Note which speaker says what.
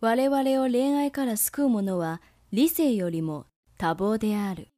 Speaker 1: 我々を恋愛から救うものは理性よりも多忙である。